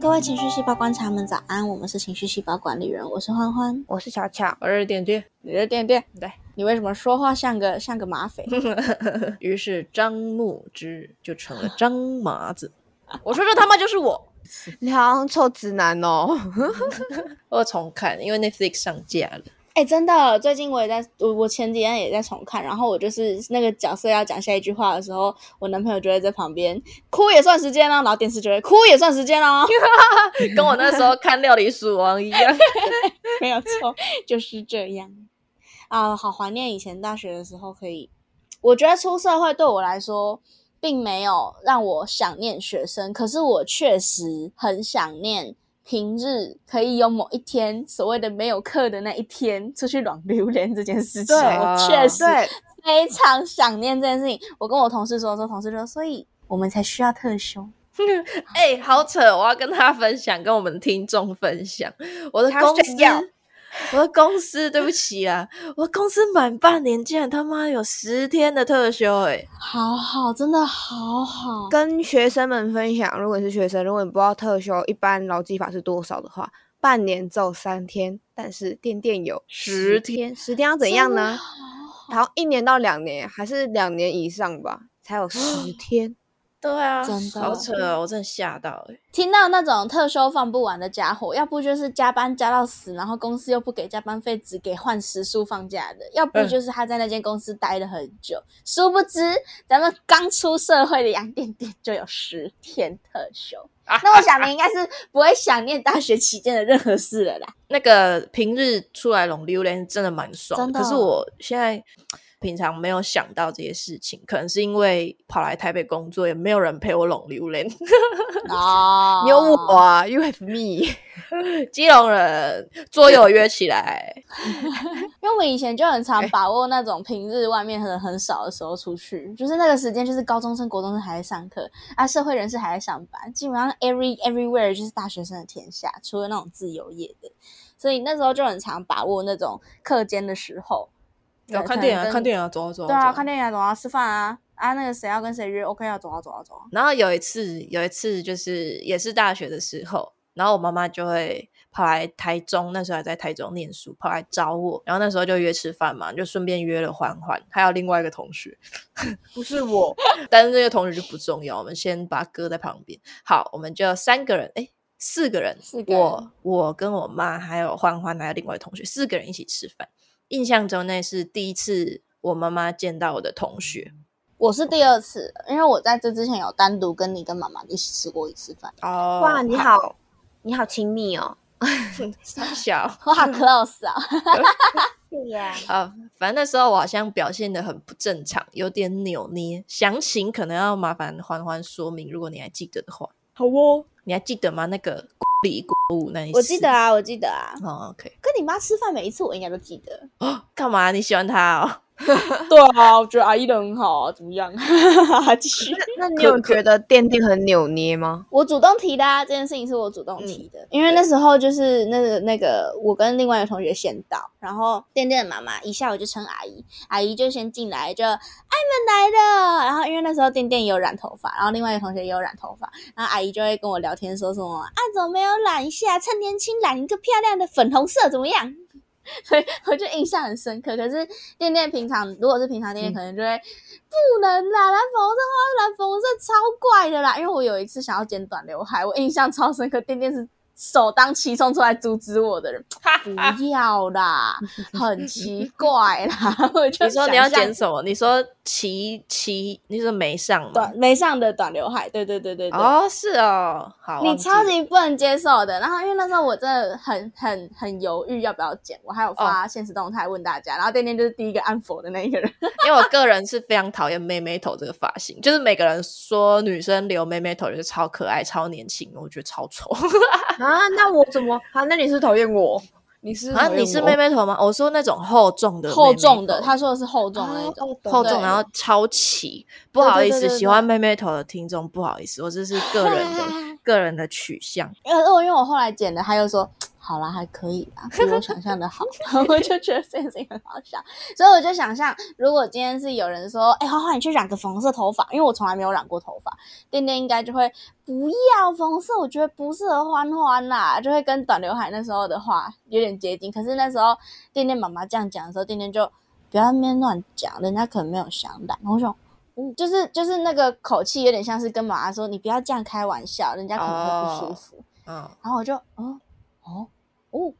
各位情绪细胞观察们，早安！我们是情绪细胞管理人，我是欢欢，我是巧巧，我是点点，你是点点。对，你为什么说话像个像个马匪？于是张牧之就成了张麻子。我说这他妈就是我，你好像臭直男哦。我重看，因为 Netflix 上架了。哎，真的，最近我也在，我我前几天也在重看，然后我就是那个角色要讲下一句话的时候，我男朋友就会在旁边哭也算时间了，然后电视就会哭也算时间了，跟我那时候看《料理鼠王》一样，没有错，就是这样啊，好怀念以前大学的时候，可以，我觉得出社会对我来说，并没有让我想念学生，可是我确实很想念。平日可以有某一天所谓的没有课的那一天出去软榴莲这件事情，我确实非常想念这件事情。我跟我同事说说，同事说，所以我们才需要特休。哎，好扯！我要跟他分享，跟我们听众分享我的公司。我的公司，对不起啊，我的公司满半年竟然他妈有十天的特休，哎，好好，真的好好。跟学生们分享，如果是学生，如果你不知道特休一般劳基法是多少的话，半年只有三天，但是店店有十天，十天要怎样呢？然后一年到两年，还是两年以上吧，才有十天。对啊，真的好扯哦！我真的吓到哎，听到那种特休放不完的家伙，要不就是加班加到死，然后公司又不给加班费，只给换时数放假的；要不就是他在那间公司待了很久。殊不知，咱们刚出社会的杨点点就有十天特休。那我想你应该是不会想念大学期间的任何事了啦。那个平日出来龙溜连真的蛮爽，可是我现在。平常没有想到这些事情，可能是因为跑来台北工作，也没有人陪我拢榴莲。啊，有我啊，You have me，基隆人桌游约起来。因为我们以前就很常把握那种平日外面人很少的时候出去，就是那个时间，就是高中生、国中生还在上课，啊，社会人士还在上班，基本上 every everywhere 就是大学生的天下，除了那种自由业的，所以那时候就很常把握那种课间的时候。要看电影啊，看电影啊，走啊走啊。对啊，看电影啊，走啊，吃饭啊，啊，那个谁要跟谁约，OK 啊，走啊走啊走啊。然后有一次，有一次就是也是大学的时候，然后我妈妈就会跑来台中，那时候还在台中念书，跑来找我，然后那时候就约吃饭嘛，就顺便约了欢欢，还有另外一个同学，不是我，但是那个同学就不重要，我们先把他搁在旁边。好，我们就三个人，哎，四个人，我我跟我妈还有欢欢还有另外同学，四个人一起吃饭。印象中那是第一次我妈妈见到我的同学，我是第二次，因为我在这之前有单独跟你跟妈妈一起吃过一次饭。哦，哇，你好，你好亲密哦，小，我好 close 啊，对呀。啊，反正那时候我好像表现的很不正常，有点扭捏，详情可能要麻烦欢欢说明，如果你还记得的话。好哦，你还记得吗？那个礼物那一次，我记得啊，我记得啊。哦，OK，跟你妈吃饭每一次我应该都记得。哦，干嘛？你喜欢她哦？对啊，我觉得阿姨人很好啊，怎么样？继续。那你有觉得店店很扭捏吗？我主动提的，啊，这件事情是我主动提的，因为那时候就是那个那个我跟另外一个同学先到，然后店店的妈妈一下午就称阿姨，阿姨就先进来就爱们来了，然后因为那时候店店也有染头发，然后另外一个同学也有染头发，然后阿姨就会跟我聊天说什么啊，怎么没有染一下，趁年轻染一个漂亮的粉红色怎么样？所以我就印象很深刻。可是店店平常如果是平常店店，可能就会不能啦，蓝粉红色花，蓝粉红色超怪的啦。因为我有一次想要剪短刘海，我印象超深刻。店店是。首当其冲出来阻止我的人，不要啦，很奇怪啦。我就你说你要剪什么？你说齐齐，你说没上短没上的短刘海？对对对对对。哦，是哦，好。你超级不能接受的。然后因为那时候我真的很很很犹豫要不要剪，我还有发现实动态问大家。然后天天就是第一个按否的那一个人，因为我个人是非常讨厌妹妹头这个发型，就是每个人说女生留妹妹头就是超可爱、超年轻，我觉得超丑。啊，那我怎么啊？那你是讨厌我？你是啊？你是妹妹头吗？我说那种厚重的，厚重的。他说的是厚重的那种，厚重然后超齐。不好意思，喜欢妹妹头的听众，不好意思，我这是个人的 个人的取向。因为因为我后来剪的，他又说。好啦，还可以啦，比我想象的好，我就觉得这件事情很好笑，所以我就想象，如果今天是有人说，哎，花花你去染个粉红色头发，因为我从来没有染过头发，店店应该就会不要粉红色，我觉得不适合欢欢啦，就会跟短刘海那时候的话有点接近。可是那时候店店妈妈这样讲的时候，店店就不要那边乱讲，人家可能没有想染。我说，嗯，就是就是那个口气有点像是跟妈妈说，你不要这样开玩笑，人家可能会不舒服。嗯，然后我就，嗯哦。哦，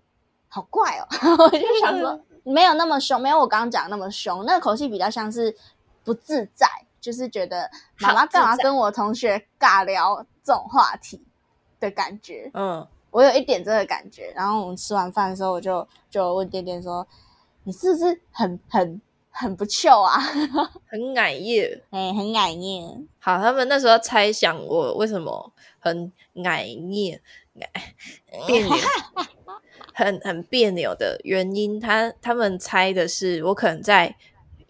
好怪哦！我就想说，没有那么凶，没有我刚刚讲那么凶。那个口气比较像是不自在，就是觉得妈妈干嘛跟我同学尬聊这种话题的感觉。嗯，我有一点这个感觉。然后我们吃完饭的时候，我就就问点点说：“你是不是很很很不臭啊？很矮叶？哎，很矮叶。好，他们那时候猜想我为什么很矮叶，别扭。”很很别扭的原因，他他们猜的是我可能在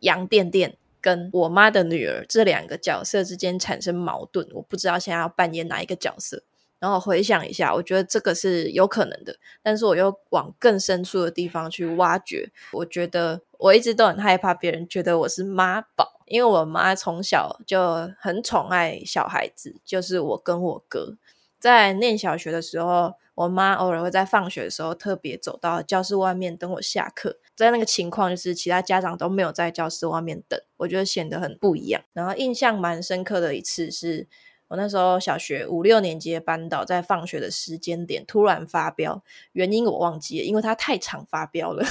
杨店店跟我妈的女儿这两个角色之间产生矛盾，我不知道现在要扮演哪一个角色。然后回想一下，我觉得这个是有可能的，但是我又往更深处的地方去挖掘。我觉得我一直都很害怕别人觉得我是妈宝，因为我妈从小就很宠爱小孩子，就是我跟我哥在念小学的时候。我妈偶尔会在放学的时候特别走到教室外面等我下课，在那个情况就是其他家长都没有在教室外面等，我觉得显得很不一样。然后印象蛮深刻的一次是我那时候小学五六年级的班导在放学的时间点突然发飙，原因我忘记了，因为他太常发飙了。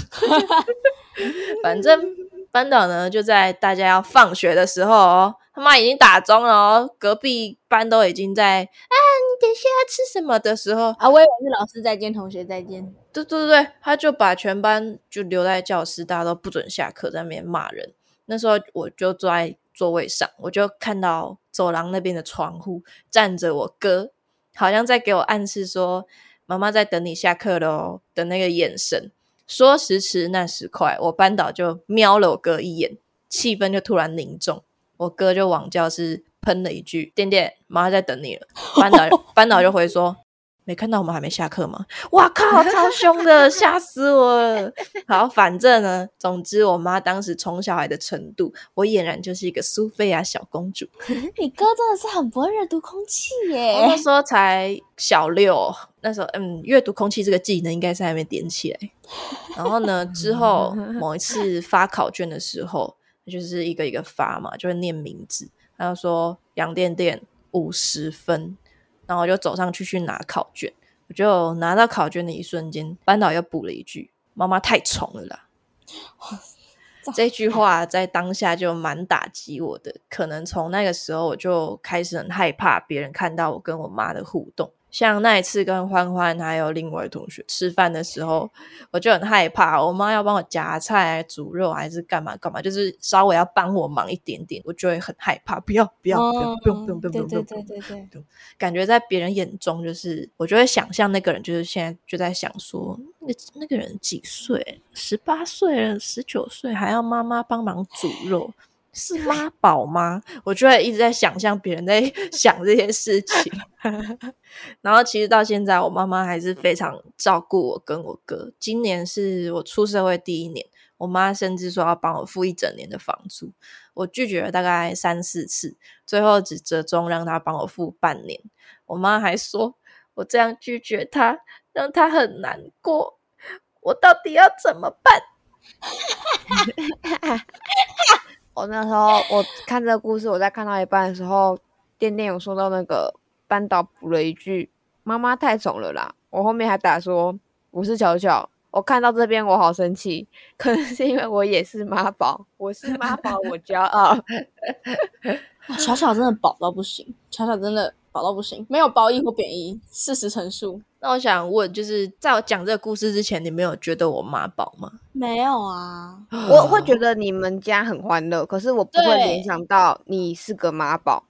反正。班导呢，就在大家要放学的时候哦，他妈已经打钟了哦，隔壁班都已经在啊，你等一下要吃什么的时候啊，我以为是老师再见，同学再见。对对对对，他就把全班就留在教室，大家都不准下课，在那边骂人。那时候我就坐在座位上，我就看到走廊那边的窗户站着我哥，好像在给我暗示说妈妈在等你下课喽的那个眼神。说时迟，那时快，我班导就瞄了我哥一眼，气氛就突然凝重。我哥就往教室喷了一句：“点点，妈在等你了。”班导 班导就回说。没看到我们还没下课吗？哇靠，超凶的，吓死我了！好，反正呢，总之我妈当时宠小孩的程度，我俨然就是一个苏菲亚小公主。你哥真的是很不会阅读空气耶！那时候才小六，那时候嗯，阅读空气这个技能应该是还没点起来。然后呢，之后某一次发考卷的时候，就是一个一个发嘛，就会念名字，他就说杨店店五十分。然后我就走上去去拿考卷，我就拿到考卷的一瞬间，班导又补了一句：“妈妈太宠了啦。”这句话在当下就蛮打击我的，可能从那个时候我就开始很害怕别人看到我跟我妈的互动。像那一次跟欢欢还有另外同学吃饭的时候，我就很害怕，我妈要帮我夹菜、煮肉还是干嘛干嘛，就是稍微要帮我忙一点点，我就会很害怕。不要不要不要不用不用不用不用不用，对对对对，感觉在别人眼中就是，我就会想象那个人就是现在就在想说，那那个人几岁？十八岁了，十九岁还要妈妈帮忙煮肉。是妈宝吗？我就会一直在想象别人在 想这些事情，然后其实到现在，我妈妈还是非常照顾我跟我哥。今年是我出社会第一年，我妈甚至说要帮我付一整年的房租，我拒绝了大概三四次，最后只折中让她帮我付半年。我妈还说我这样拒绝她，让她很难过，我到底要怎么办？我那时候我看这个故事，我在看到一半的时候，店店有说到那个班导补了一句：“妈妈太宠了啦。”我后面还打说：“我是巧巧。”我看到这边我好生气，可能是因为我也是妈宝，我是妈宝，我骄傲。巧巧真的宝到不行，巧巧真的宝到不行，没有褒义或贬义，事实陈述。那我想问，就是在我讲这个故事之前，你没有觉得我妈宝吗？没有啊，我会觉得你们家很欢乐，可是我不会联想到你是个妈宝。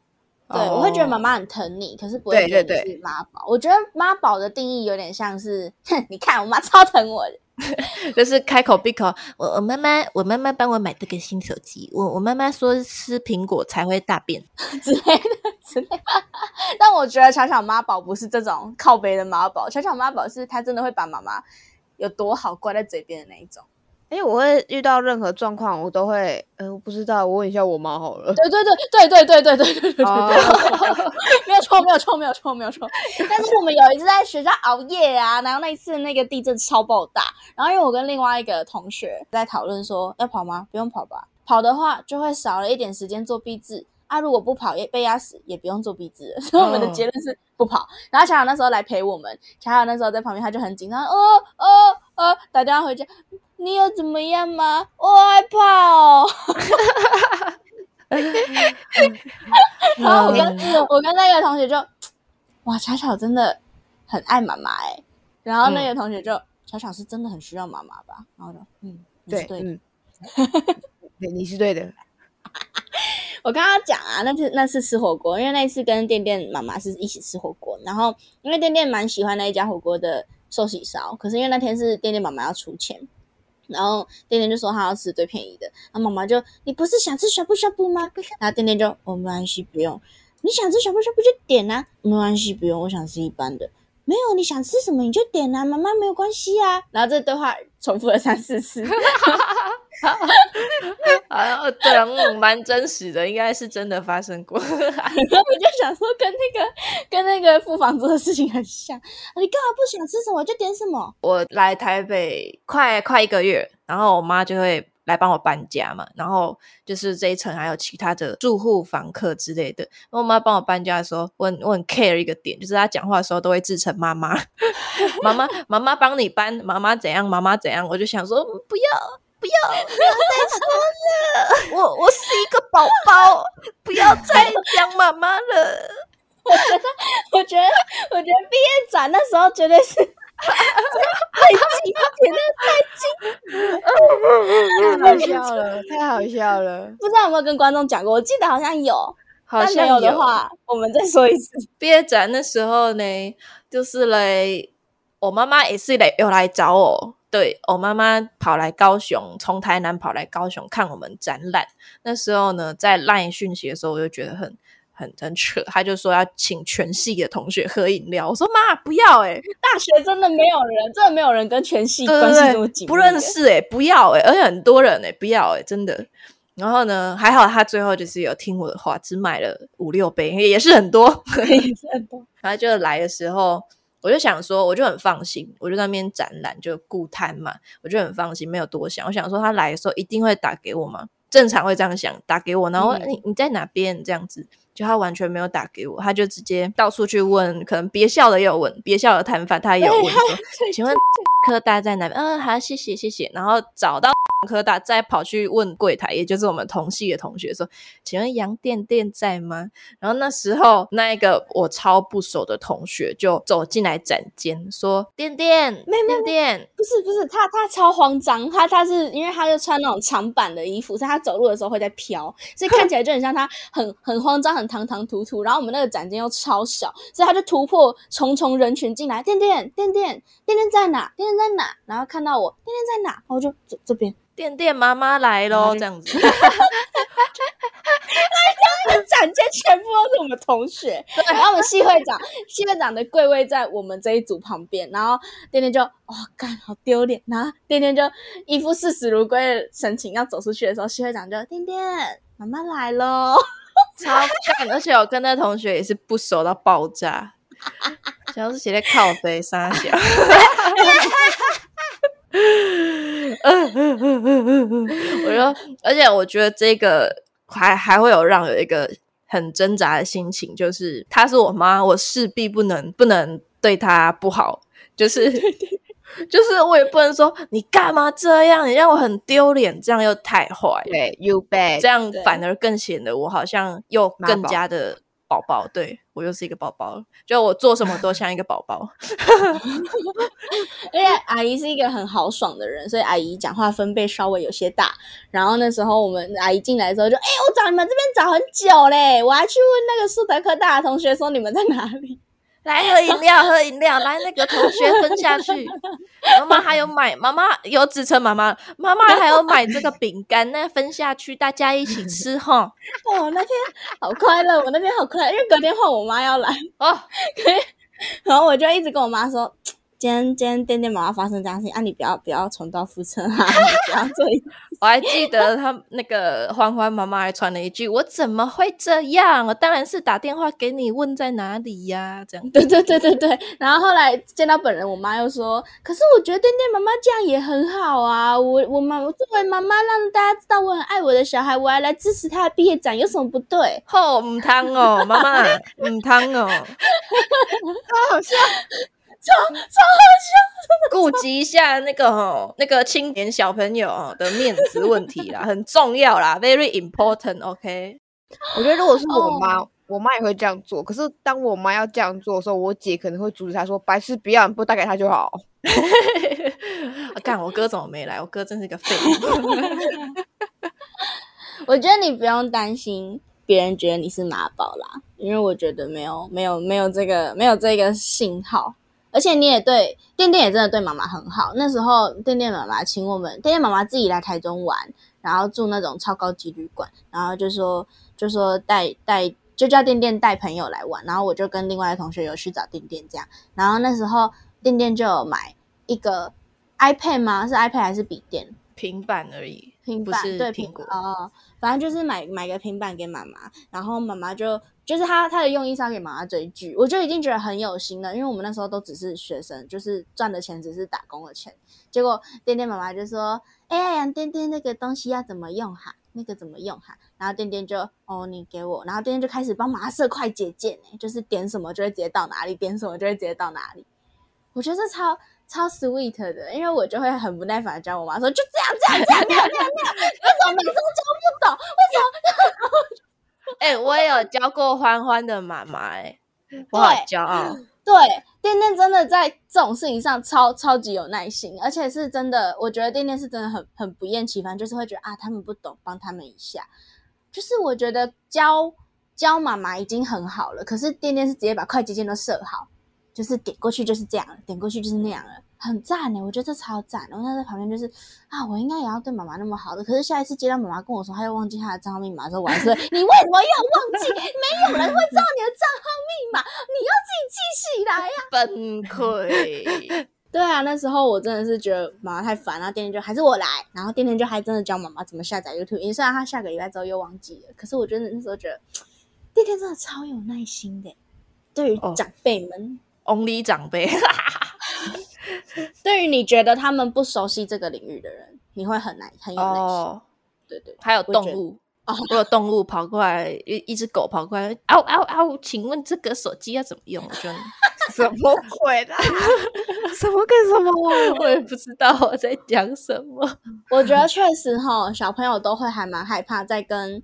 对，我会觉得妈哦妈很疼你，可是不会觉得你是妈宝。我觉得妈宝的定义有点像是，哼，你看我妈 超疼我的，就是开口闭口，我我妈妈我妈妈帮我买这个新手机，我我妈妈说吃苹果才会大便。之类的之类的。但我觉得巧巧妈宝不是这种靠背的妈宝，巧巧妈宝是她真的会把妈妈有多好挂在嘴边的那一种。哎，我会遇到任何状况，我都会，呃，我不知道，我问一下我妈好了。对对对对对对对对对对对哦没有错没有错没有错没有错。但是我们有一次在学校熬夜啊，然后那一次那个地震超爆大，然后因为我跟另外一个同学在讨论说要跑吗？不用跑吧，跑的话就会少了一点时间做壁纸。啊，如果不跑也被压死，也不用做壁纸。所以我们的结论是不跑。然后巧巧那时候来陪我们，巧巧那时候在旁边，他就很紧张，哦哦哦，打电话回家，你有怎么样吗？我害怕哦。然后我跟、我跟那个同学就，哇，巧巧真的很爱妈妈哎。然后那个同学就，巧巧是真的很需要妈妈吧？然后就，嗯，对，对的。嗯，对，你是对的。我刚刚讲啊，那次那次吃火锅，因为那一次跟店店妈妈是一起吃火锅，然后因为店店蛮喜欢那一家火锅的寿喜烧，可是因为那天是店店妈妈要出钱，然后店店就说他要吃最便宜的，然后妈妈就你不是想吃小布小布吗？然后店店就哦没关系不用，你想吃小布小布就点啊，没关系不用，我想吃一般的。没有，你想吃什么你就点啊，妈妈没有关系啊。然后这对话重复了三四次，啊，对啊，嗯，蛮真实的，应该是真的发生过。然 后我就想说，跟那个跟那个付房租的事情很像。你干嘛不想吃什么就点什么？我来台北快快一个月，然后我妈就会来帮我搬家嘛，然后就是这一层还有其他的住户、房客之类的。我妈帮我搬家的时候，我很我很 care 一个点，就是她讲话的时候都会自称妈妈，妈妈妈妈帮你搬，妈妈怎样，妈妈怎样，我就想说不要。不要，不要再说了！我我是一个宝宝，不要再讲妈妈了。我觉得我觉得，我觉得毕业展那时候绝对是太激，点的太好笑了，太好笑了。不知道有没有跟观众讲过？我记得好像有，好像有的话，我们再说一次。毕业展的时候呢，就是嘞我妈妈也是来有来找我，对我妈妈跑来高雄，从台南跑来高雄看我们展览。那时候呢，在 LINE 讯息的时候，我就觉得很很很扯，他就说要请全系的同学喝饮料，我说妈不要哎、欸，大学真的没有人，真的没有人跟全系对关系对对这么紧，不认识哎、不要哎、而且很多人哎、不要哎、真的。然后呢，还好他最后就是有听我的话，只买了五六杯，也是很多。也是很多。然后就来的时候，我就想说，我就很放心，我就在那边展览，就顾摊嘛，我就很放心，没有多想。我想说他来的时候一定会打给我嘛，正常会这样想，打给我，然后、嗯你你在哪边这样子。就他完全没有打给我，他就直接到处去问，可能别校的也有问，别校的摊贩他也有问说，请问科大在哪边？嗯，好，谢谢谢谢。然后找到科大，再跑去问柜台，也就是我们同系的同学说，请问杨店店在吗？然后那时候那一个我超不熟的同学就走进来展间说：“店店，妹妹店店，不是不是，他他超慌张，他他是因为他就穿那种长版的衣服，所以他走路的时候会在飘，所以看起来就很像他很很慌张、很唐唐突突。然后我们那个展间又超小，所以他就突破重重人群进来，店店店店店店在哪？店店在哪？然后看到我，店店在哪？然后我就这这边，店店妈妈来喽！”这样子，展间全部都是我们同学，然后我们系会长，系会长的柜位在我们这一组旁边，然后店店就哦干好丢脸，然后店店就一副视死如归的神情要走出去的时候，系会长就店店妈妈来喽，超干！而且我跟那同学也是不熟到爆炸，想要是写在靠背傻小。我说，而且我觉得这个还还会有让有一个很挣扎的心情，就是她是我妈，我势必不能不能对她不好，就是 就是我也不能说你干嘛这样，你让我很丢脸，这样又太坏了。对，you bet，这样反而更显得我好像又更加的宝宝，对我又是一个宝宝，就我做什么都像一个宝宝。而且阿姨是一个很豪爽的人，所以阿姨讲话分贝稍微有些大。然后那时候我们阿姨进来的时候就，哎，我找你们这边找很久嘞，我还去问那个苏德科大的同学说你们在哪里。来喝饮料，喝饮料，来那个同学分下去。妈妈还有买，妈妈有指称妈妈，妈妈还有买这个饼干，那分下去，大家一起吃哈。哦，那天好快乐，我那天好快乐，因为隔天换我妈要来哦，然后我就一直跟我妈说。今天今天店店妈妈发生这样事情啊！你不要不要重蹈覆辙啊！不要做一我还记得他那个欢欢妈妈还传了一句：“我怎么会这样？我当然是打电话给你问在哪里呀。”这样对对对对对。然后后来见到本人，我妈又说：“可是我觉得店店妈妈这样也很好啊！我我妈我作为妈妈，让大家知道我很爱我的小孩，我还来支持他的毕业展，有什么不对？” 吼唔汤哦，妈妈唔汤哦，好好笑。超超好笑，顾及一下那个哈那个青年小朋友的面子问题啦，很重要啦，very important。OK，我觉得如果是我妈，我妈也会这样做。可是当我妈要这样做的时候，我姐可能会阻止她说：“白痴，不要，不带给她就好。”干，我哥怎么没来？我哥真是个废物。我觉得你不用担心别人觉得你是妈宝啦，因为我觉得没有没有没有这个没有这个信号。而且你也对店店也真的对妈妈很好。那时候店店妈妈请我们，店店妈妈自己来台中玩，然后住那种超高级旅馆，然后就说就说带带就叫店店带朋友来玩，然后我就跟另外的同学有去找店店这样。然后那时候店店就有买一个 iPad 吗？是 iPad 还是笔电？平板而已，平板对苹果哦，反正就是买买个平板给妈妈，然后妈妈就。就是他，他的用意是要给妈妈追剧，我就已经觉得很有心了。因为我们那时候都只是学生，就是赚的钱只是打工的钱。结果店店妈妈就说：“哎呀，杨店店那个东西要怎么用哈？那个怎么用哈？”然后店店就：“哦，你给我。”然后店店就开始帮妈妈设快捷键，哎，就是点什么就会直接到哪里，点什么就会直接到哪里。我觉得这超超 sweet 的，因为我就会很不耐烦的教我妈说：“就这样，这样，这样，这样，这样，为什么每次都教不懂？为什么？” 哎，我也有教过欢欢的妈妈，哎，我好骄傲。对，店店真的在这种事情上超超级有耐心，而且是真的，我觉得店店是真的很很不厌其烦，就是会觉得啊，他们不懂，帮他们一下。就是我觉得教教妈妈已经很好了，可是店店是直接把快捷键都设好，就是点过去就是这样，点过去就是那样了。很赞呢，我觉得这超赞。然后他在旁边就是啊，我应该也要对妈妈那么好的。可是下一次接到妈妈跟我说，她又忘记她的账号密码的时候，我还是 你为什么要忘记？没有人会知道你的账号密码，你要自己记起来呀。崩溃。对啊，那时候我真的是觉得妈妈太烦了，店店就还是我来。然后店店就还真的教妈妈怎么下载 YouTube。因为虽然他下个礼拜之后又忘记了，可是我真的那时候觉得店店真的超有耐心的，对于长辈们，Only 长辈。对于你觉得他们不熟悉这个领域的人，你会很难很有耐心。对对，还有动物哦，如果动物跑过来，一一只狗跑过来，嗷嗷嗷，请问这个手机要怎么用？我就 什么鬼的？什么跟什么？我也不知道我在讲什么。我觉得确实哈，小朋友都会还蛮害怕，在跟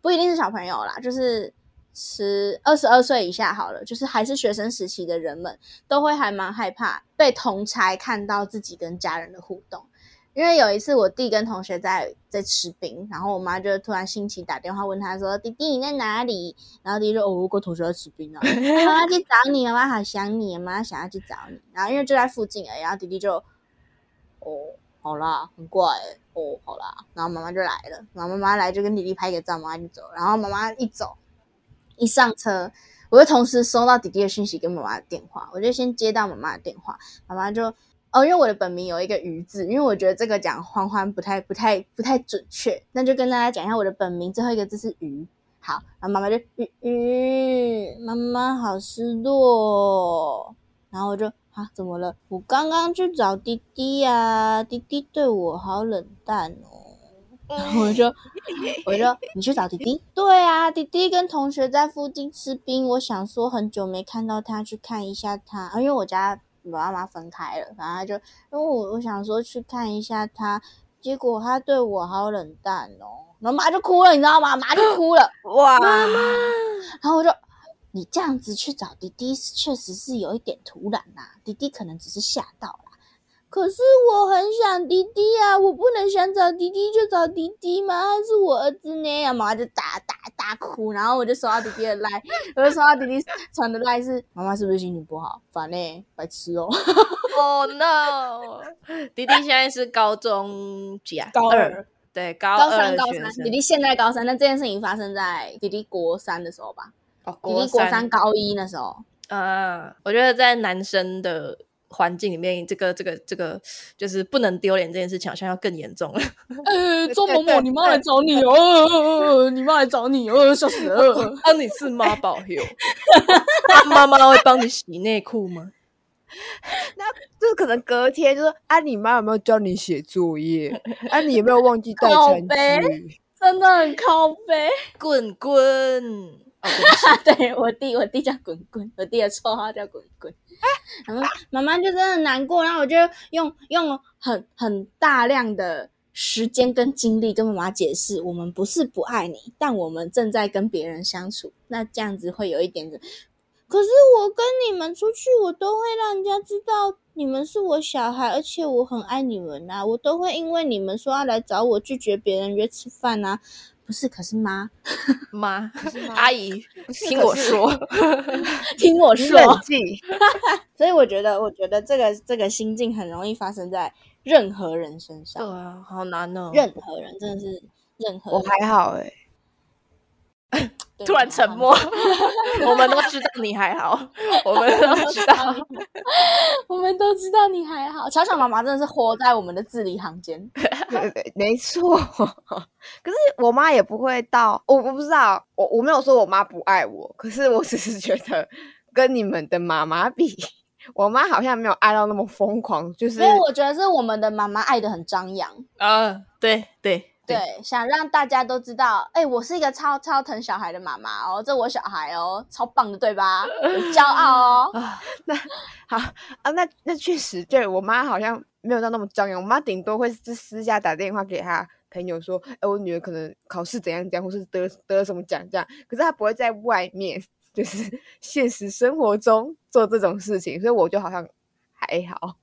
不一定是小朋友啦，就是。十二十二岁以下好了，就是还是学生时期的人们，都会还蛮害怕被同才看到自己跟家人的互动。因为有一次我弟跟同学在在吃冰，然后我妈就突然兴起打电话问他说：“弟弟你在哪里？”然后弟弟说：“哦，我跟同学在吃冰啊，妈妈去找你，妈妈好想你，妈妈想要去找你。”然后因为就在附近而已，然后弟弟就：“哦，好啦，很怪哦，好啦。”然后妈妈就来了，然后妈妈来就跟弟弟拍个照，妈妈就走。然后妈妈一走。一上车，我就同时收到弟弟的讯息跟妈妈的电话，我就先接到妈妈的电话，妈妈就哦，因为我的本名有一个“鱼”字，因为我觉得这个讲欢欢不太、不太、不太准确，那就跟大家讲一下我的本名最后一个字是“鱼”。好，然后妈妈就“鱼鱼”，妈妈好失落，然后我就啊，怎么了？我刚刚去找弟弟呀，弟弟对我好冷淡哦。我就 我就你去找弟弟，对啊，弟弟跟同学在附近吃冰，我想说很久没看到他，去看一下他，因为我家我爸妈分开了，然后就因为我我想说去看一下他，结果他对我好冷淡哦，然后妈就哭了，你知道吗？妈就哭了，哇，妈妈，然后我就你这样子去找弟弟，确实是有一点突然啦。弟弟可能只是吓到啦。可是我很想弟弟啊，我不能想找弟弟就找弟弟吗？他是我儿子呢。妈妈就大大大哭，然后我就收到弟弟的赖，我就收到弟弟传的赖是妈妈是不是心情不好？烦呢，白痴哦。Oh no！弟弟现在是高中几啊？高二。对，高高三高三。弟弟现在高三，那这件事情发生在弟弟国三的时候吧？哦，弟弟国三高一那时候。嗯，我觉得在男生的。环境里面，这个这个这个就是不能丢脸这件事情，好像要更严重了。呃，周某某，你妈来找你哦，你妈来找你哦，笑死了。啊，你是妈宝哟？妈妈会帮你洗内裤吗？那就是可能隔天就说啊，你妈有没有教你写作业？啊，你有没有忘记带餐具？真的很靠背，滚滚。对我弟，我弟叫滚滚，我弟的绰号叫滚滚。然后妈妈就真的难过，然后我就用用很很大量的时间跟精力跟妈妈解释，我们不是不爱你，但我们正在跟别人相处，那这样子会有一点的。可是我跟你们出去，我都会让人家知道你们是我小孩，而且我很爱你们呐，我都会因为你们说要来找我，拒绝别人约吃饭啊。不是，可是妈妈阿姨，听我说，听我说，冷静。所以我觉得，我觉得这个这个心境很容易发生在任何人身上。对啊，好难哦。任何人真的是任何，我还好哎。突然沉默，我们都知道你还好，我们都知道，我们都知道 你还好。巧巧妈妈真的是活在我们的字里行间，对对，没错。可是我妈也不会到，我我不知道，我我没有说我妈不爱我，可是我只是觉得跟你们的妈妈比，我妈好像没有爱到那么疯狂。就是因为我觉得是我们的妈妈爱的很张扬啊，对对。对，想让大家都知道，哎，我是一个超超疼小孩的妈妈哦，这我小孩哦，超棒的，对吧？骄傲哦。那好啊，那那确实，对我妈好像没有到那么张扬，我妈顶多会是私下打电话给她朋友说，哎，我女儿可能考试怎样怎样，或是得得了什么奖这样，可是她不会在外面，就是 现实生活中做这种事情，所以我就好像还好。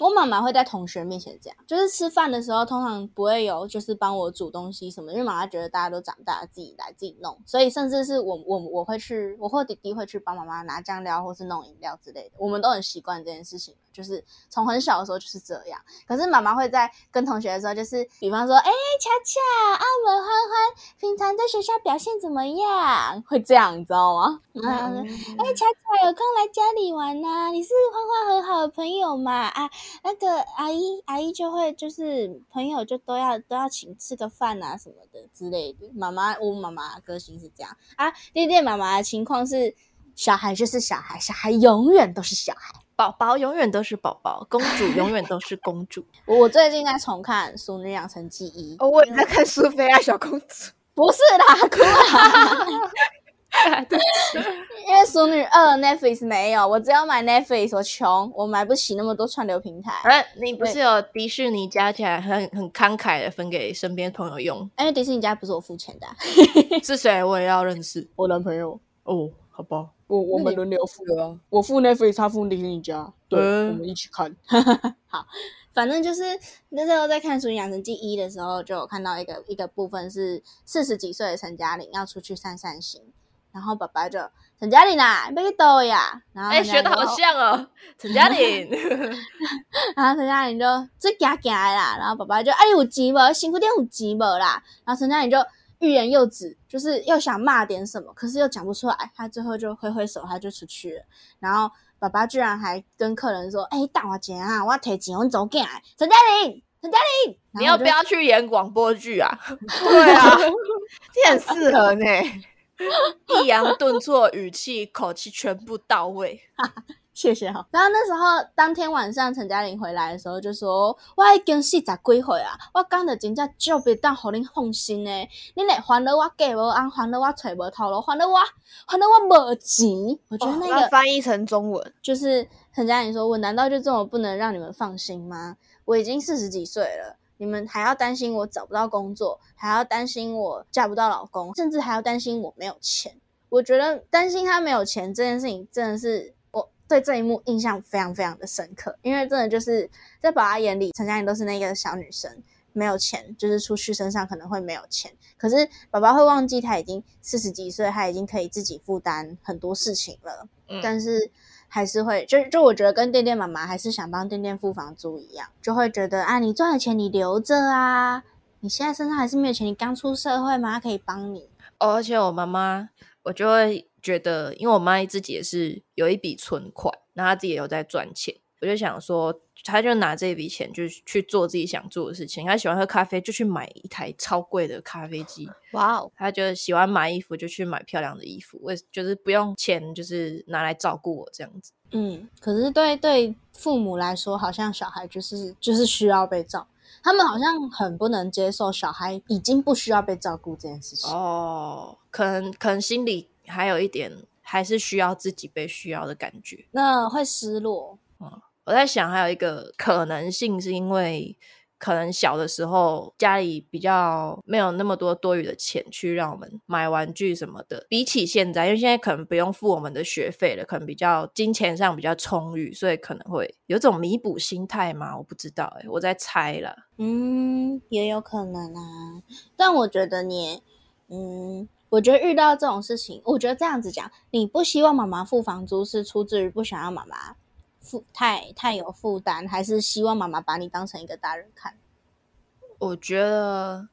我妈妈会在同学面前这样，就是吃饭的时候，通常不会有就是帮我煮东西什么，因为妈妈觉得大家都长大了，自己来自己弄，所以甚至是我我我会去，我或弟弟会去帮妈妈拿酱料或是弄饮料之类的，我们都很习惯这件事情。就是从很小的时候就是这样，可是妈妈会在跟同学的时候，就是比方说，哎，恰恰、阿文、欢欢，平常在学校表现怎么样？会这样，你知道吗？哎，恰恰有空来家里玩呐？你是欢欢很好的朋友嘛？啊，那个阿姨，阿姨就会就是朋友就都要都要请吃个饭啊什么的之类的。妈妈，我妈妈个性是这样啊。弟弟妈妈的情况是，小孩就是小孩，小孩永远都是小孩。宝宝永远都是宝宝，公主永远都是公主。我最近在重看《淑女养成记一》，哦我也在看《苏菲亚小公主》。不是啦，哭 啊！因为《淑女二》Netflix 没有，我只要买 Netflix，我穷，我买不起那么多串流平台。哎，你不是有迪士尼加起来很很慷慨的分给身边朋友用？因为迪士尼家不是我付钱的，是谁？我也要认识我男朋友。哦，好吧。我我们轮流付的啊，我付 Netflix，他付迪士尼家，对，我们一起看。好，反正就是那时候在看《熟女养成记一》的时候，就有看到一个一个部分是四十几岁的陈嘉玲要出去散散心，然后爸爸就陈嘉玲啊，别去逗呀，然后哎，学的好像哦，陈嘉玲，然后陈嘉玲就这夹夹啦，然后爸爸就哎有钱无，辛苦点有钱无啦，然后陈嘉玲就。欲言又止，就是又想骂点什么，可是又讲不出来。他最后就挥挥手，他就出去了。然后爸爸居然还跟客人说：“哎，大我钱啊，我要提钱，我走进来。”陈嘉玲，陈嘉玲，你要不要去演广播剧啊？对啊，这很适合呢，抑扬顿挫，语气口气全部到位。谢谢哈。然后那时候当天晚上陈嘉玲回来的时候就说：“我已经四十几岁啊，我讲的真正就别当互恁放心呢。恁来还了我嫁无安，还了我揣无头路，还了我，还了我无钱。”我觉得那个翻译成中文就是陈嘉玲说：“我难道就这么不能让你们放心吗？我已经四十几岁了，你们还要担心我找不到工作，还要担心我嫁不到老公，甚至还要担心我没有钱。”我觉得担心他没有钱这件事情，真的是我对这一幕印象非常非常的深刻，因为真的就是在爸爸眼里，陈佳莹都是那个小女生，没有钱，就是出去身上可能会没有钱，可是爸爸会忘记他已经四十几岁，他已经可以自己负担很多事情了，但是。还是会，就就我觉得跟店店妈妈还是想帮店店付房租一样，就会觉得啊，你赚的钱你留着啊，你现在身上还是没有钱，你刚出社会嘛，他可以帮你。哦，而且我妈妈，我就会觉得，因为我妈自己也是有一笔存款，那她自己也有在赚钱，我就想说。他就拿这笔钱，就去做自己想做的事情。他喜欢喝咖啡，就去买一台超贵的咖啡机。哇哦！他就喜欢买衣服，就去买漂亮的衣服。为就是不用钱，就是拿来照顾我这样子。嗯，可是对对父母来说，好像小孩就是就是需要被照，他们好像很不能接受小孩已经不需要被照顾这件事情。哦，可能可能心里还有一点，还是需要自己被需要的感觉。那会失落。嗯。我在想，还有一个可能性，是因为可能小的时候家里比较没有那么多多余的钱去让我们买玩具什么的。比起现在，因为现在可能不用付我们的学费了，可能比较金钱上比较充裕，所以可能会有种弥补心态吗？我不知道，哎，我在猜了。嗯，也有可能啊。但我觉得你，嗯，我觉得遇到这种事情，我觉得这样子讲，你不希望妈妈付房租，是出自于不想要妈妈。负太太有负担，还是希望妈妈把你当成一个大人看？我觉得，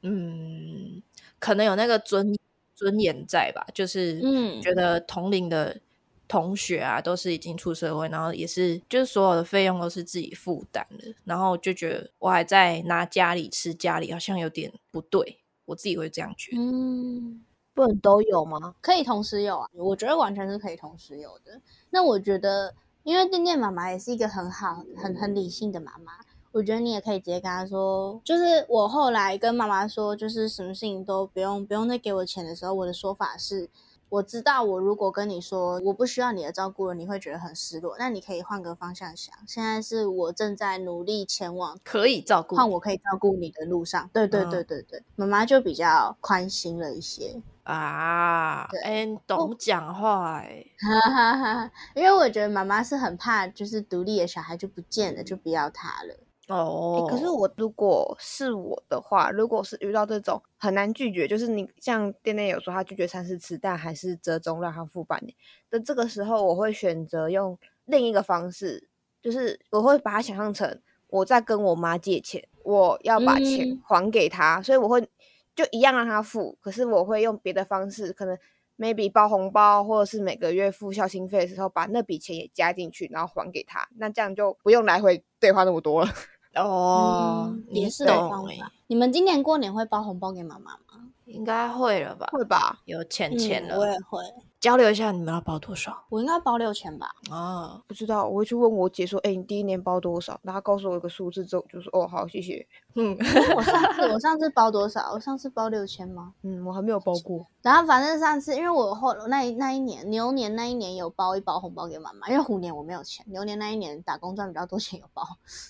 嗯，可能有那个尊尊严在吧，就是嗯，觉得同龄的同学啊，都是已经出社会，然后也是就是所有的费用都是自己负担的，然后就觉得我还在拿家里吃家里，好像有点不对，我自己会这样觉得。嗯。不能都有吗？可以同时有啊，我觉得完全是可以同时有的。那我觉得，因为店店妈妈也是一个很好、很很理性的妈妈，我觉得你也可以直接跟她说，就是我后来跟妈妈说，就是什么事情都不用不用再给我钱的时候，我的说法是。我知道，我如果跟你说我不需要你的照顾了，你会觉得很失落。那你可以换个方向想，现在是我正在努力前往可以照顾换我可以照顾你的路上。对对对对对，妈妈就比较宽心了一些啊。哎，懂讲话哎，因为我觉得妈妈是很怕，就是独立的小孩就不见了，就不要他了。哦，可是我如果是我的话，如果是遇到这种很难拒绝，就是你像店内有说他拒绝三四次，但还是折中让他付半年的这个时候，我会选择用另一个方式，就是我会把它想象成我在跟我妈借钱，我要把钱还给他，所以我会就一样让他付，可是我会用别的方式，可能 maybe 包红包，或者是每个月付孝心费的时候把那笔钱也加进去，然后还给他，那这样就不用来回兑换那么多了。哦，也是的方法。你们今年过年会包红包给妈妈吗？应该会了吧？会吧，有钱钱了。我也会交流一下，你们要包多少？我应该包六千吧？啊，不知道，我会去问我姐说，哎，你第一年包多少？然后告诉我一个数字之后，就说，哦，好，谢谢。嗯，我上次我 上次包多少？我上次包六千吗？嗯，我还没有包过。然后反正上次，因为我后那那一年牛年那一年有包一包红包给妈妈，因为虎年我没有钱，牛年那一年打工赚比较多钱有包。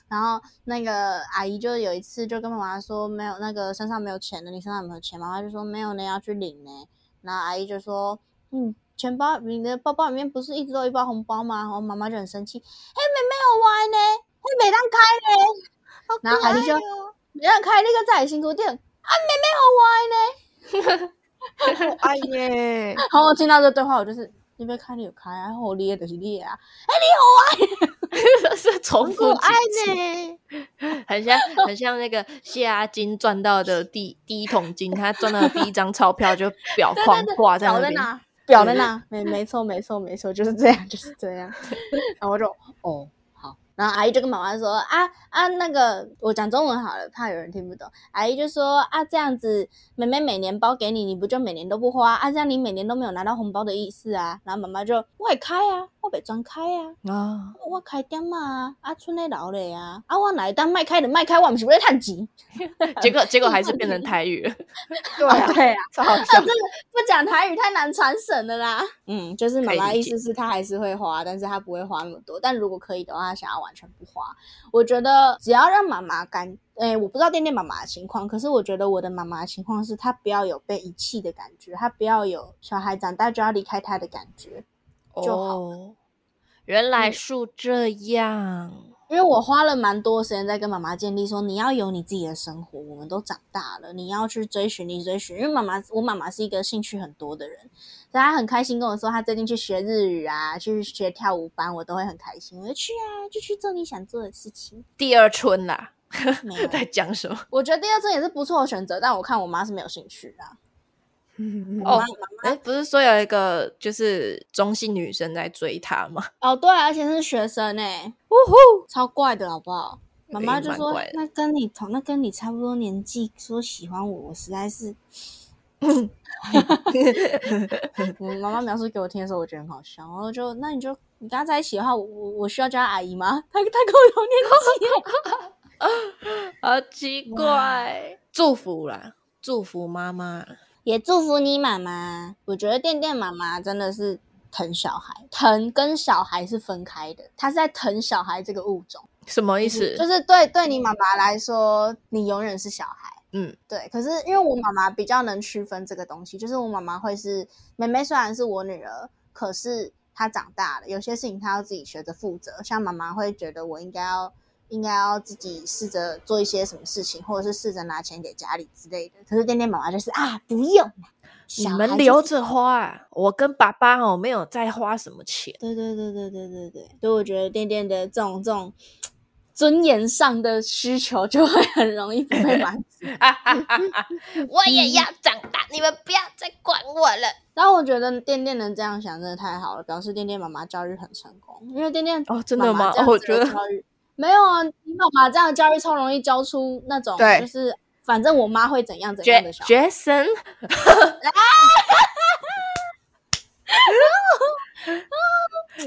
然后那个阿姨就有一次就跟妈妈说，没有那个身上没有钱了，你身上有没有钱？妈妈就说没有呢，要去领呢。然后阿姨就说，嗯。钱包，你的包包里面不是一直都有一包红包吗？然后妈妈就很生气，嘿，妹妹有歪呢，嘿，没让开呢。然后阿姨就没让开那个在辛苦点，啊，妹妹好歪呢，哎耶！然后我听到这对话，我就是你别开，你有开，然后我裂就是裂啊，哎，你好歪，是重复爱呢，很像很像那个谢阿金赚到的第第一桶金，他赚到的第一张钞票就表 框挂在那边。表的呢？没没错没错没错，就是这样就是这样。然后我就哦好，然后阿姨就跟妈妈说啊啊那个我讲中文好了，怕有人听不懂。阿姨就说啊这样子，妹妹每年包给你，你不就每年都不花啊？这样你每年都没有拿到红包的意思啊？然后妈妈就外开啊，我被专开啊，啊，我开店嘛，啊，村内老嘞啊，啊，我来当卖开的卖开，我们是为了探钱。结果结果还是变成台语了。对啊，对啊，超好啊，笑这。个不讲台语太难传神了啦。嗯，就是妈妈意思是她还是会花，但是她不会花那么多。但如果可以的话，她想要完全不花。我觉得只要让妈妈感，诶，我不知道店店妈妈的情况，可是我觉得我的妈妈的情况是，她不要有被遗弃的感觉，她不要有小孩长大就要离开她的感觉。就好哦，原来嗯是这样。因为我花了蛮多时间在跟妈妈建立说，你要有你自己的生活，我们都长大了，你要去追寻你追寻。因为妈妈，我妈妈是一个兴趣很多的人，所以她很开心跟我说，她最近去学日语啊，去学跳舞班，我都会很开心。我就去啊，就去做你想做的事情。第二春啦，没有，在讲什么？我觉得第二春也是不错的选择，但我看我妈是没有兴趣的啊。哦哎，不是说有一个就是中性女生在追他吗？哦，对啊，而且是学生哎、呜呼，超怪的好不好？妈妈就说蛮怪的：“那跟你同，那跟你差不多年纪，说喜欢我，我实在是 ……”我 妈妈描述给我听的时候，我觉得很好笑。然后就，那你就你跟他在一起的话，我我我需要叫她阿姨吗？她她跟我同年纪，好奇怪。祝福啦，祝福妈妈。也祝福你妈妈。我觉得店店妈妈真的是疼小孩，疼跟小孩是分开的，她是在疼小孩这个物种。什么意思？就是对对你妈妈来说，你永远是小孩。嗯，对，可是因为我妈妈比较能区分这个东西，就是我妈妈会是妹妹，虽然是我女儿，可是她长大了，有些事情她要自己学着负责。像妈妈会觉得我应该要应该要自己试着做一些什么事情，或者是试着拿钱给家里之类的。可是店店妈妈就是啊，不用啦，你们留是着花啊，我跟爸爸哦没有再花什么钱。对对对对对对对，所以我觉得店店的这种这种尊严上的需求就会很容易不被满足。我也要长大，你们不要再管我了。然后我觉得店店能这样想真的太好了，表示店店妈妈教育很成功。因为店店哦真的吗哦我觉得教育没有啊，你妈妈这样的教育超容易教出那种对就是反正我妈会怎样怎样的小孩。Jason，Jason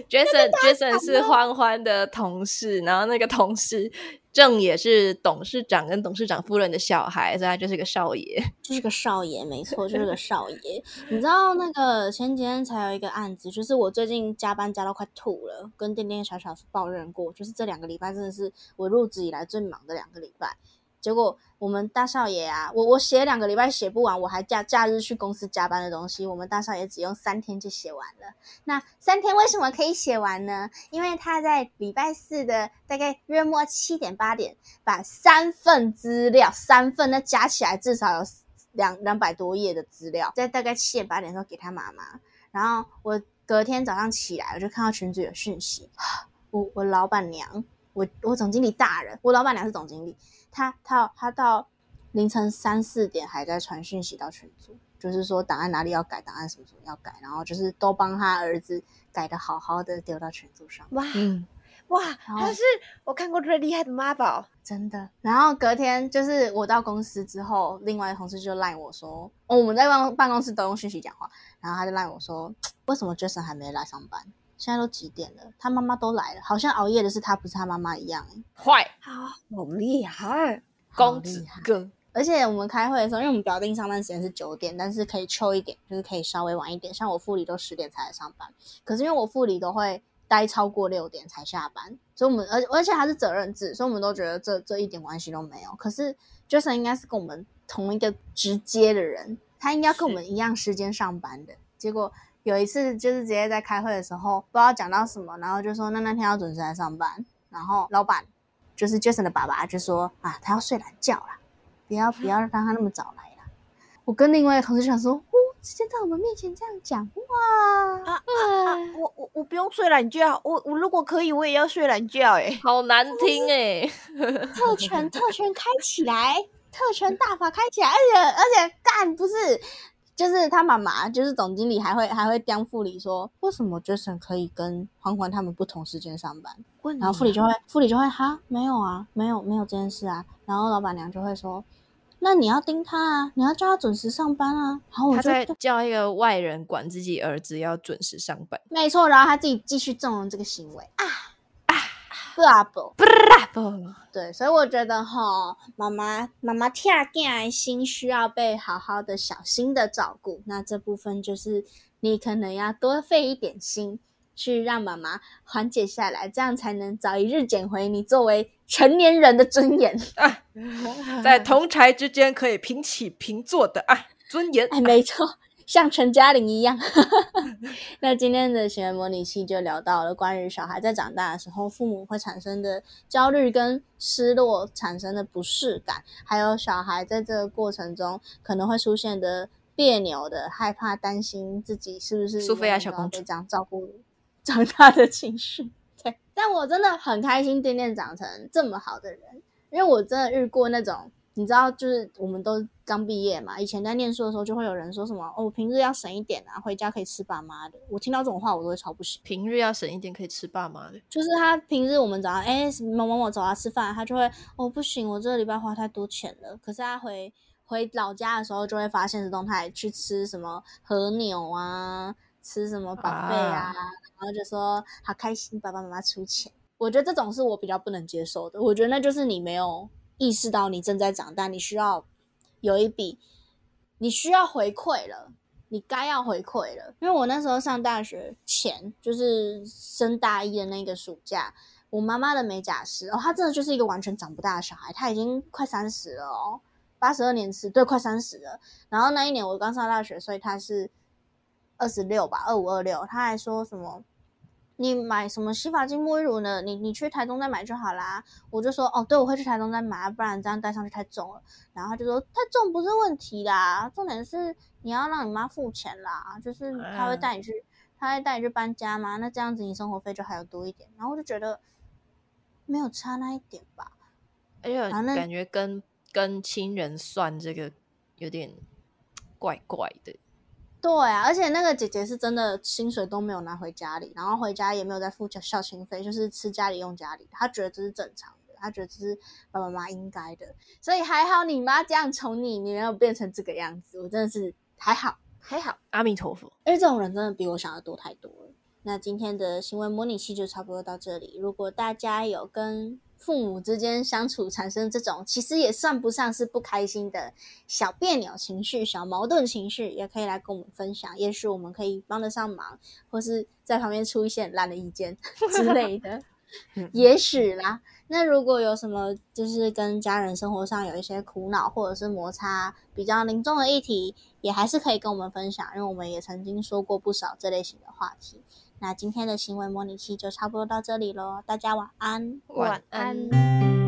Jason 是欢欢的同事，然后那个同事正也是董事长跟董事长夫人的小孩，所以他就是个少爷。就是个少爷，没错，就是个 少爷。你知道那个前几天才有一个案子，就是我最近加班加到快吐了，跟店店小小抱怨过，就是这两个礼拜真的是我入职以来最忙的两个礼拜。结果我们大少爷啊，我我写两个礼拜写不完，我还假假日去公司加班的东西，我们大少爷只用三天就写完了。那三天为什么可以写完呢？因为他在礼拜四的大概月末七点八点，把三份资料，三份那加起来至少有两两百多页的资料，在大概七点八点的时候给他妈妈。然后我隔天早上起来，我就看到群组有讯息，我我老板娘，我我总经理大人，我老板娘是总经理，她她她到凌晨三四点还在传讯息到群组，就是说档案哪里要改，档案什么什么要改，然后就是都帮他儿子改的好好的丢到群组上。哇嗯，哇，后他是我看过最厉害的妈宝，真的。然后隔天就是我到公司之后，另外的同事就赖我说，哦，我们在办办公室都用讯息讲话，然后他就赖我说，为什么 Jason 还没来上班？现在都几点了？他妈妈都来了，好像熬夜的是他，不是他妈妈一样、欸。坏好好厉害，公子哥，而且我们开会的时候，因为我们表定上班时间是九点，但是可以抽一点，就是可以稍微晚一点。像我副理都十点才来上班，可是因为我副理都会待超过六点才下班，所以我们而而且还是责任制，所以我们都觉得这这一点关系都没有。可是 Jason 应该是跟我们同一个直接的人，他应该跟我们一样时间上班的。结果有一次就是直接在开会的时候，不知道讲到什么，然后就说那那天要准时来上班，然后老板就是 Jason 的爸爸就说啊，他要睡懒觉啦。不要不要让他那么早来啦。我跟另外一个同事想说，哦，直接在我们面前这样讲，哇，啊啊我我我不用睡懒觉，我我如果可以，我也要睡懒觉哎。好难听哎、特权特权开起来，特权大法开起来，而且而且干不是。就是他妈妈，就是总经理，还会还会刁副理说，为什么 Jason 可以跟欢欢他们不同时间上班？问然后副理就会副理就会哈没有啊，没有没有这件事啊。然后老板娘就会说，那你要盯他啊，你要叫他准时上班啊。然后我就他在叫一个外人管自己儿子要准时上班。没错，然后他自己继续纵容这个行为啊啊，bubble。Bravo！对，所以我觉得哈，妈妈妈妈跳囝的心需要被好好的小心的照顾。那这部分就是你可能要多费一点心，去让妈妈缓解下来，这样才能早一日捡回你作为成年人的尊严。啊在同柴之间可以平起平坐的啊尊严。哎，没错，像陈嘉玲一样。那今天的行为模拟器就聊到了关于小孩在长大的时候，父母会产生的焦虑跟失落，产生的不适感，还有小孩在这个过程中可能会出现的别扭的、害怕、担心自己是不是苏菲亚小公主被这样照顾 长大的情绪。对，但我真的很开心，店店长成这么好的人，因为我真的遇过那种。你知道，就是我们都刚毕业嘛，以前在念书的时候，就会有人说什么哦，平日要省一点啊，回家可以吃爸妈的。我听到这种话，我都会超不行。平日要省一点，可以吃爸妈的。就是他平日我们早上哎某某某找他吃饭，他就会哦不行，我这个礼拜花太多钱了。可是他回回老家的时候，就会发现实动态去吃什么和牛啊，吃什么 buffet 啊，然后就说好开心，爸爸妈妈出钱。我觉得这种是我比较不能接受的。我觉得那就是你没有。意识到你正在长大，你需要有一笔，你需要回馈了，你该要回馈了。因为我那时候上大学前，就是升大一的那个暑假，我妈妈的美甲师哦，她真的就是一个完全长不大的小孩，她已经快三十了哦，八十二年次，对，快三十了。然后那一年我刚上大学，所以她是二十六吧，二五二六，她还说什么？你买什么洗发精、沐浴乳呢？你你去台中再买就好啦。我就说哦，对，我会去台中再买，不然这样带上去太重了。然后他就说太重不是问题啦，重点是你要让你妈付钱啦，就是他会带你去，他会带你去搬家嘛。那这样子你生活费就还要多一点。然后我就觉得没有差那一点吧，而且感觉跟跟亲人算这个有点怪怪的。对啊，而且那个姐姐是真的薪水都没有拿回家里，然后回家也没有再付孝亲费，就是吃家里用家里。她觉得这是正常的，她觉得这是爸爸妈妈应该的，所以还好你妈这样宠你，你没有变成这个样子，我真的是还好还好，阿弥陀佛。因为这种人真的比我想的多太多了。那今天的行为模拟器就差不多到这里。如果大家有跟父母之间相处产生这种其实也算不上是不开心的小别扭情绪、小矛盾情绪，也可以来跟我们分享，也许我们可以帮得上忙，或是在旁边出一些很烂的意见 之类的 也许啦。那如果有什么就是跟家人生活上有一些苦恼或者是摩擦比较凝重的议题，也还是可以跟我们分享，因为我们也曾经说过不少这类型的话题。那今天的行为模拟器就差不多到这里喽，大家晚安，晚安。